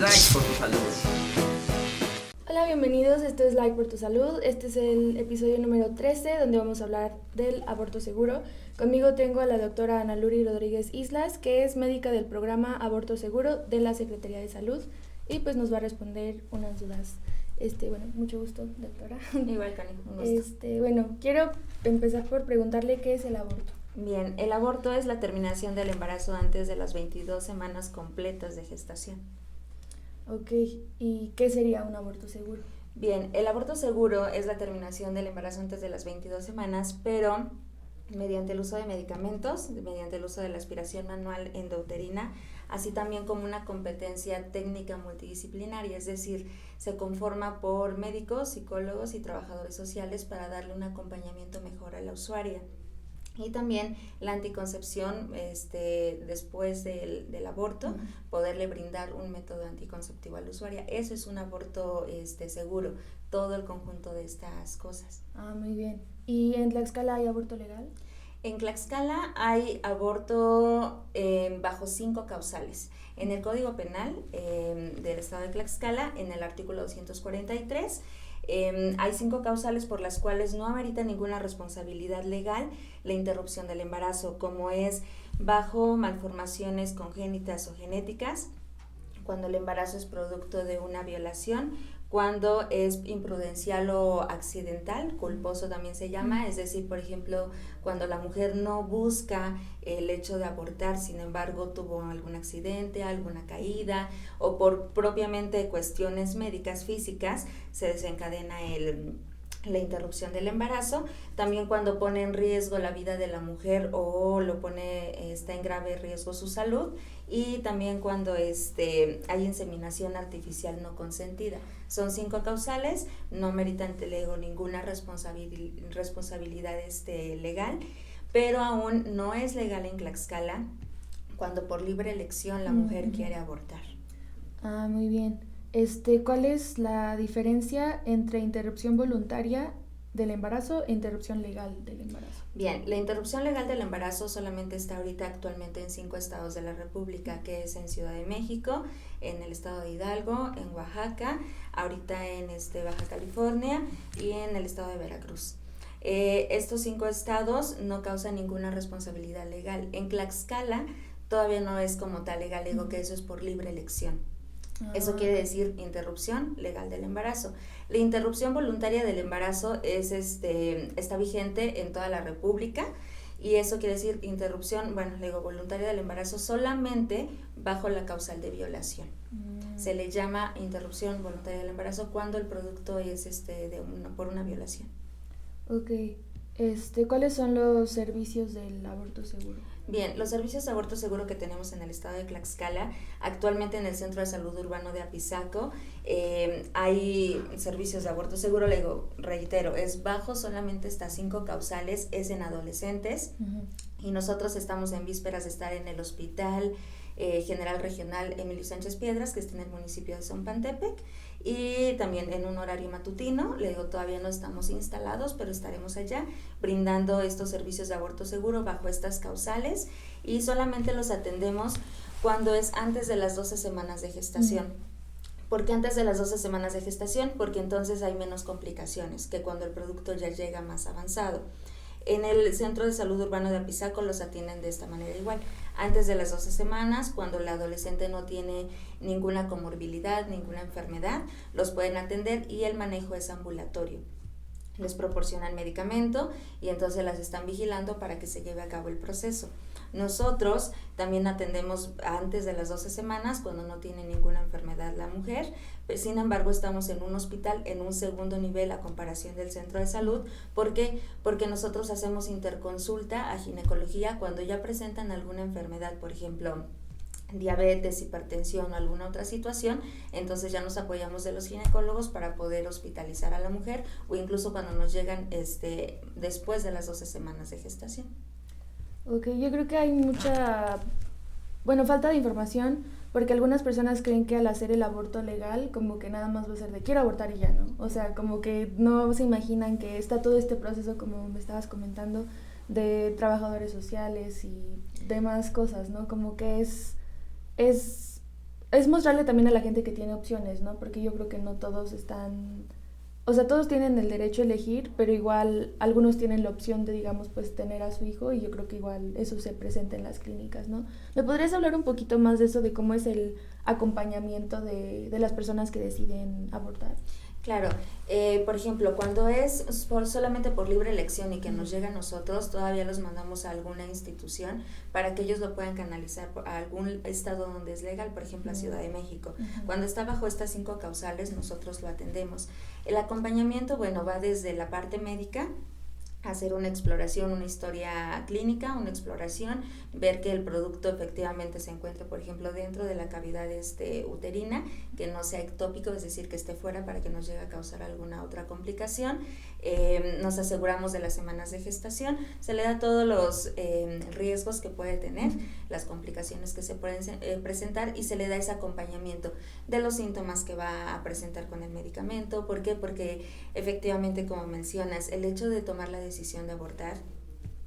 Like por tu salud. Hola, bienvenidos. Esto es Like por tu salud. Este es el episodio número 13 donde vamos a hablar del aborto seguro. Conmigo tengo a la doctora Ana Luri Rodríguez Islas, que es médica del programa Aborto Seguro de la Secretaría de Salud y pues nos va a responder unas dudas. Este, bueno, mucho gusto, doctora. Igual, Cani, un gusto. Este, bueno, quiero empezar por preguntarle qué es el aborto. Bien, el aborto es la terminación del embarazo antes de las 22 semanas completas de gestación. Ok, ¿y qué sería un aborto seguro? Bien, el aborto seguro es la terminación del embarazo antes de las 22 semanas, pero mediante el uso de medicamentos, mediante el uso de la aspiración manual endouterina, así también como una competencia técnica multidisciplinaria, es decir, se conforma por médicos, psicólogos y trabajadores sociales para darle un acompañamiento mejor a la usuaria y también la anticoncepción este, después del, del aborto, poderle brindar un método anticonceptivo a la usuaria. Eso es un aborto este, seguro, todo el conjunto de estas cosas. Ah, muy bien. ¿Y en Tlaxcala hay aborto legal? En Tlaxcala hay aborto eh, bajo cinco causales. En el Código Penal eh, del Estado de Tlaxcala, en el artículo 243, Em, hay cinco causales por las cuales no amerita ninguna responsabilidad legal la interrupción del embarazo, como es bajo malformaciones congénitas o genéticas, cuando el embarazo es producto de una violación, cuando es imprudencial o accidental, culposo también se llama, es decir, por ejemplo, cuando la mujer no busca el hecho de abortar, sin embargo tuvo algún accidente, alguna caída o por propiamente cuestiones médicas físicas se desencadena el la interrupción del embarazo, también cuando pone en riesgo la vida de la mujer o lo pone, está en grave riesgo su salud y también cuando este, hay inseminación artificial no consentida. Son cinco causales, no meritan telego ninguna responsabilidad este, legal, pero aún no es legal en Tlaxcala cuando por libre elección la mujer quiere abortar. Ah, muy bien. Este, ¿Cuál es la diferencia entre interrupción voluntaria del embarazo e interrupción legal del embarazo? Bien, la interrupción legal del embarazo solamente está ahorita actualmente en cinco estados de la República, que es en Ciudad de México, en el estado de Hidalgo, en Oaxaca, ahorita en este, Baja California y en el estado de Veracruz. Eh, estos cinco estados no causan ninguna responsabilidad legal. En Tlaxcala todavía no es como tal legal, digo que eso es por libre elección. Eso quiere ah. decir interrupción legal del embarazo. La interrupción voluntaria del embarazo es este está vigente en toda la República y eso quiere decir interrupción, bueno, le digo voluntaria del embarazo solamente bajo la causal de violación. Mm. Se le llama interrupción voluntaria del embarazo cuando el producto es este de una, por una violación. Ok. Este, ¿cuáles son los servicios del aborto seguro? Bien, los servicios de aborto seguro que tenemos en el estado de Tlaxcala, actualmente en el Centro de Salud Urbano de Apizaco, eh, hay servicios de aborto seguro, le digo, reitero, es bajo solamente estas cinco causales, es en adolescentes y nosotros estamos en vísperas de estar en el hospital eh, General Regional Emilio Sánchez Piedras, que está en el municipio de Zompantepec, y también en un horario matutino, le digo, todavía no estamos instalados, pero estaremos allá brindando estos servicios de aborto seguro bajo estas causales y solamente los atendemos cuando es antes de las 12 semanas de gestación. ¿Por qué antes de las 12 semanas de gestación? Porque entonces hay menos complicaciones que cuando el producto ya llega más avanzado. En el Centro de Salud Urbano de Apizaco los atienden de esta manera igual. Antes de las 12 semanas, cuando la adolescente no tiene ninguna comorbilidad, ninguna enfermedad, los pueden atender y el manejo es ambulatorio les proporcionan medicamento y entonces las están vigilando para que se lleve a cabo el proceso. Nosotros también atendemos antes de las 12 semanas cuando no tiene ninguna enfermedad la mujer, pero sin embargo estamos en un hospital en un segundo nivel a comparación del centro de salud. ¿Por qué? Porque nosotros hacemos interconsulta a ginecología cuando ya presentan alguna enfermedad, por ejemplo, diabetes, hipertensión o alguna otra situación, entonces ya nos apoyamos de los ginecólogos para poder hospitalizar a la mujer o incluso cuando nos llegan este, después de las 12 semanas de gestación. Ok, yo creo que hay mucha, bueno, falta de información porque algunas personas creen que al hacer el aborto legal como que nada más va a ser de quiero abortar y ya, ¿no? O sea, como que no se imaginan que está todo este proceso, como me estabas comentando, de trabajadores sociales y demás cosas, ¿no? Como que es es es mostrarle también a la gente que tiene opciones, ¿no? Porque yo creo que no todos están o sea, todos tienen el derecho a elegir, pero igual algunos tienen la opción de, digamos, pues tener a su hijo y yo creo que igual eso se presenta en las clínicas, ¿no? ¿Me podrías hablar un poquito más de eso, de cómo es el acompañamiento de, de las personas que deciden abortar? Claro, eh, por ejemplo, cuando es por, solamente por libre elección y que nos llega a nosotros, todavía los mandamos a alguna institución para que ellos lo puedan canalizar a algún estado donde es legal, por ejemplo, a Ciudad de México. Cuando está bajo estas cinco causales, nosotros lo atendemos. El acompañamiento, bueno, va desde la parte médica, hacer una exploración, una historia clínica, una exploración, ver que el producto efectivamente se encuentre, por ejemplo, dentro de la cavidad este, uterina, que no sea ectópico, es decir, que esté fuera para que nos llegue a causar alguna otra complicación. Eh, nos aseguramos de las semanas de gestación, se le da todos los eh, riesgos que puede tener, las complicaciones que se pueden eh, presentar y se le da ese acompañamiento de los síntomas que va a presentar con el medicamento. ¿Por qué? Porque efectivamente, como mencionas, el hecho de tomar la decisión de abortar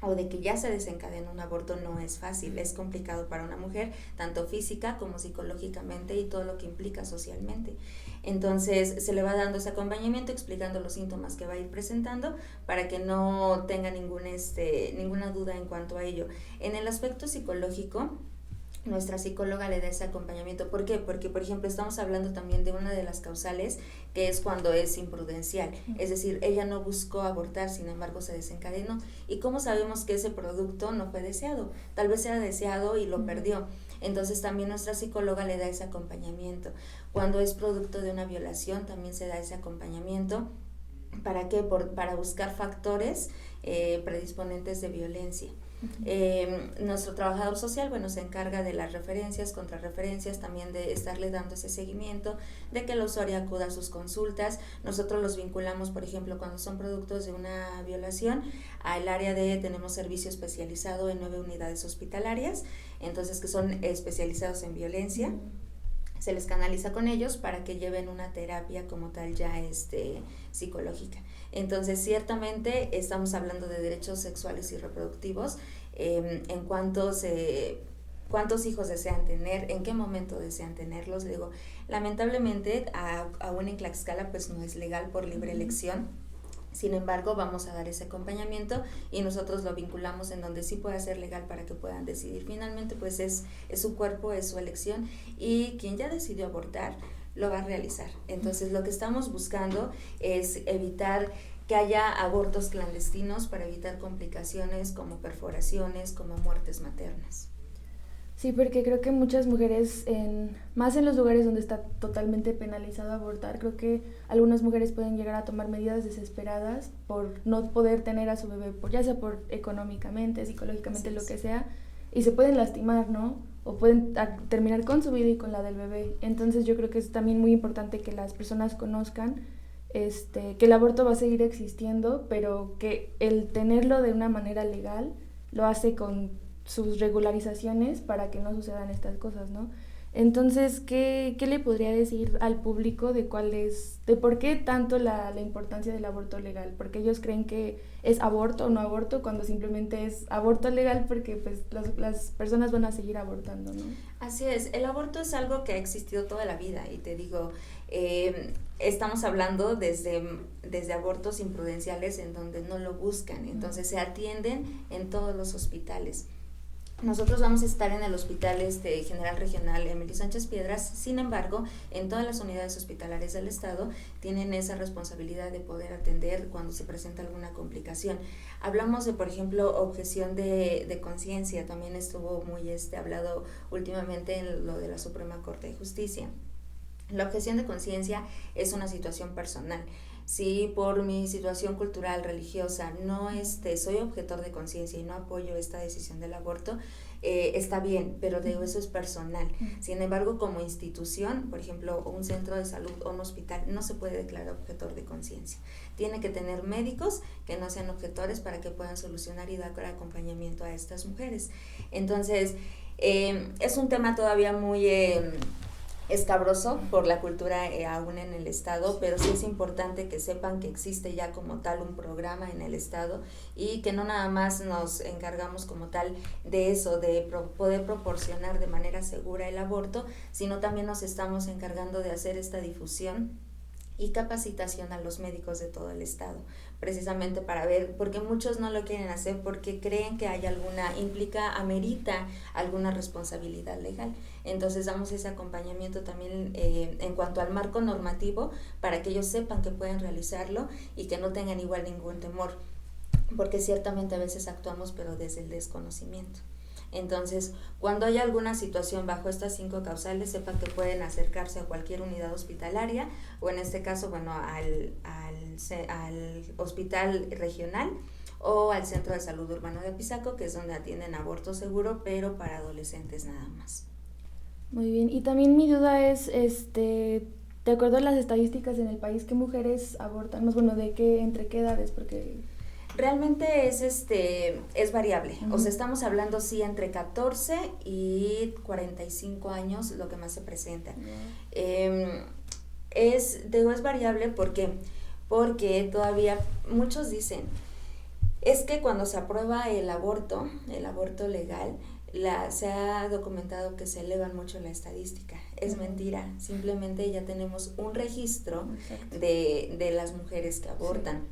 o de que ya se desencadena un aborto no es fácil, es complicado para una mujer, tanto física como psicológicamente y todo lo que implica socialmente. Entonces se le va dando ese acompañamiento explicando los síntomas que va a ir presentando para que no tenga ningún, este, ninguna duda en cuanto a ello. En el aspecto psicológico, nuestra psicóloga le da ese acompañamiento. ¿Por qué? Porque, por ejemplo, estamos hablando también de una de las causales que es cuando es imprudencial. Es decir, ella no buscó abortar, sin embargo se desencadenó. ¿Y cómo sabemos que ese producto no fue deseado? Tal vez era deseado y lo perdió. Entonces también nuestra psicóloga le da ese acompañamiento. Cuando es producto de una violación, también se da ese acompañamiento. ¿Para qué? Por, para buscar factores eh, predisponentes de violencia. Eh, nuestro trabajador social, bueno, se encarga de las referencias, contrarreferencias, también de estarle dando ese seguimiento, de que el usuario acuda a sus consultas. Nosotros los vinculamos, por ejemplo, cuando son productos de una violación, al área de, tenemos servicio especializado en nueve unidades hospitalarias, entonces que son especializados en violencia. Se les canaliza con ellos para que lleven una terapia como tal ya este, psicológica. Entonces, ciertamente estamos hablando de derechos sexuales y reproductivos em, en cuanto se cuántos hijos desean tener, en qué momento desean tenerlos. Digo, lamentablemente, aún en Tlaxcala, pues no es legal por libre elección. Sin embargo, vamos a dar ese acompañamiento y nosotros lo vinculamos en donde sí pueda ser legal para que puedan decidir. Finalmente, pues es, es su cuerpo, es su elección y quien ya decidió abortar, lo va a realizar. Entonces, lo que estamos buscando es evitar que haya abortos clandestinos para evitar complicaciones como perforaciones, como muertes maternas. Sí, porque creo que muchas mujeres, en, más en los lugares donde está totalmente penalizado abortar, creo que algunas mujeres pueden llegar a tomar medidas desesperadas por no poder tener a su bebé, por, ya sea por económicamente, psicológicamente, lo que sea, y se pueden lastimar, ¿no? o pueden terminar con su vida y con la del bebé. Entonces yo creo que es también muy importante que las personas conozcan este, que el aborto va a seguir existiendo, pero que el tenerlo de una manera legal lo hace con sus regularizaciones para que no sucedan estas cosas, ¿no? Entonces, ¿qué, ¿qué, le podría decir al público de cuál es, de por qué tanto la, la, importancia del aborto legal? Porque ellos creen que es aborto o no aborto cuando simplemente es aborto legal porque pues las, las personas van a seguir abortando, ¿no? Así es, el aborto es algo que ha existido toda la vida y te digo, eh, estamos hablando desde, desde abortos imprudenciales en donde no lo buscan, entonces se atienden en todos los hospitales. Nosotros vamos a estar en el Hospital este, General Regional Emilio Sánchez Piedras, sin embargo, en todas las unidades hospitalarias del Estado tienen esa responsabilidad de poder atender cuando se presenta alguna complicación. Hablamos de, por ejemplo, objeción de, de conciencia, también estuvo muy este, hablado últimamente en lo de la Suprema Corte de Justicia. La objeción de conciencia es una situación personal si por mi situación cultural, religiosa, no este, soy objetor de conciencia y no apoyo esta decisión del aborto, eh, está bien, pero de eso es personal. Sin embargo, como institución, por ejemplo, un centro de salud o un hospital no se puede declarar objetor de conciencia. Tiene que tener médicos que no sean objetores para que puedan solucionar y dar acompañamiento a estas mujeres. Entonces, eh, es un tema todavía muy... Eh, escabroso por la cultura eh, aún en el estado, pero sí es importante que sepan que existe ya como tal un programa en el estado y que no nada más nos encargamos como tal de eso, de poder proporcionar de manera segura el aborto, sino también nos estamos encargando de hacer esta difusión y capacitación a los médicos de todo el estado, precisamente para ver, porque muchos no lo quieren hacer porque creen que hay alguna, implica, amerita alguna responsabilidad legal. Entonces damos ese acompañamiento también eh, en cuanto al marco normativo para que ellos sepan que pueden realizarlo y que no tengan igual ningún temor, porque ciertamente a veces actuamos pero desde el desconocimiento. Entonces, cuando hay alguna situación bajo estas cinco causales, sepan que pueden acercarse a cualquier unidad hospitalaria o en este caso, bueno, al, al, al hospital regional o al Centro de Salud Urbano de Apizaco, que es donde atienden aborto seguro, pero para adolescentes nada más. Muy bien, y también mi duda es, este, de acuerdo a las estadísticas en el país, ¿qué mujeres abortan? Más bueno, ¿de qué, entre qué edades? Porque Realmente es este es variable. O sea, estamos hablando sí entre 14 y 45 años lo que más se presenta. Em, es, digo, es variable porque, porque todavía muchos dicen, es que cuando se aprueba el aborto, el aborto legal, la, se ha documentado que se elevan mucho la estadística. Es mentira, simplemente ya tenemos un registro de, de, las mujeres que abortan.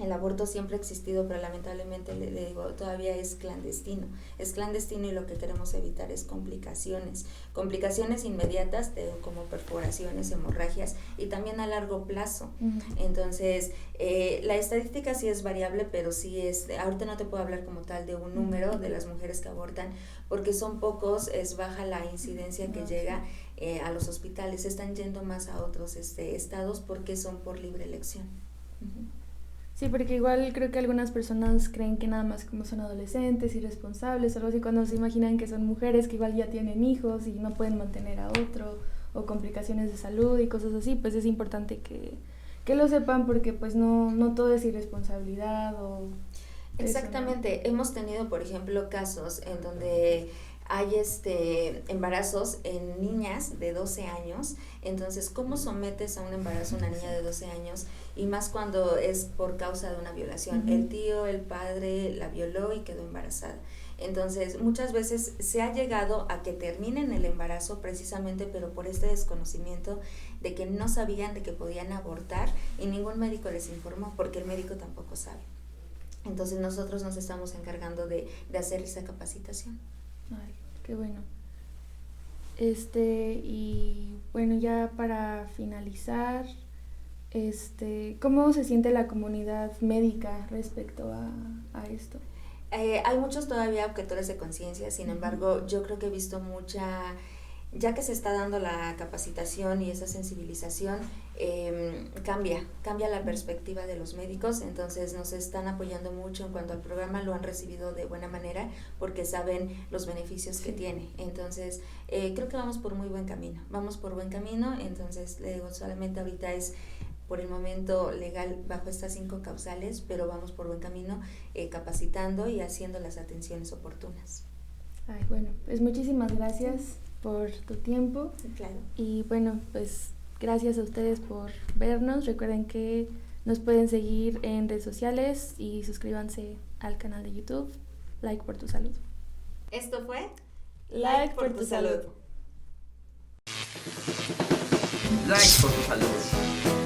El aborto siempre ha existido, pero lamentablemente le, digo, todavía es clandestino. Es clandestino y lo que queremos evitar es complicaciones. Complicaciones inmediatas como perforaciones, hemorragias y también a largo plazo. Entonces, eh, la estadística sí es variable, pero sí es, ahorita no te puedo hablar como tal de un número de las mujeres que abortan, porque son pocos, es baja la incidencia que llega eh, a los hospitales. Están yendo más a otros este, estados porque son por libre elección. Sí, porque igual creo que algunas personas creen que nada más como son adolescentes, irresponsables algo así, cuando se imaginan que son mujeres que igual ya tienen hijos y no pueden mantener a otro o complicaciones de salud y cosas así, pues es importante que, que lo sepan porque pues no, no todo es irresponsabilidad o... Exactamente, hemos tenido por ejemplo casos en donde hay este embarazos en niñas de 12 años, entonces ¿cómo sometes a un embarazo a una niña de 12 años? Y más cuando es por causa de una violación. El tío, el padre la violó y quedó embarazada. Entonces, muchas veces se ha llegado a que terminen el embarazo precisamente, pero por este desconocimiento de que no sabían de que podían abortar y ningún médico les informó, porque el médico tampoco sabe. Entonces, nosotros nos estamos encargando de, de hacer esa capacitación. Ay, qué bueno. Este, y bueno, ya para finalizar, este, ¿cómo se siente la comunidad médica respecto a, a esto? Eh, hay muchos todavía objetores de conciencia, sin embargo, yo creo que he visto mucha ya que se está dando la capacitación y esa sensibilización, em, cambia, cambia la perspectiva de los médicos, entonces nos están apoyando mucho en cuanto al programa, lo han recibido de buena manera porque saben los beneficios que tiene. Entonces, eh, creo que vamos por muy buen camino, vamos por buen camino, entonces le digo, solamente ahorita es por el momento legal bajo estas cinco causales, pero vamos por buen camino eh, capacitando y haciendo las atenciones oportunas. Ay, bueno, pues muchísimas gracias por tu tiempo. claro. Y bueno, pues gracias a ustedes por vernos. Recuerden que nos pueden seguir en redes sociales y suscríbanse al canal de YouTube. Like por tu salud. Esto fue Like, por, tu salud. Like por tu salud.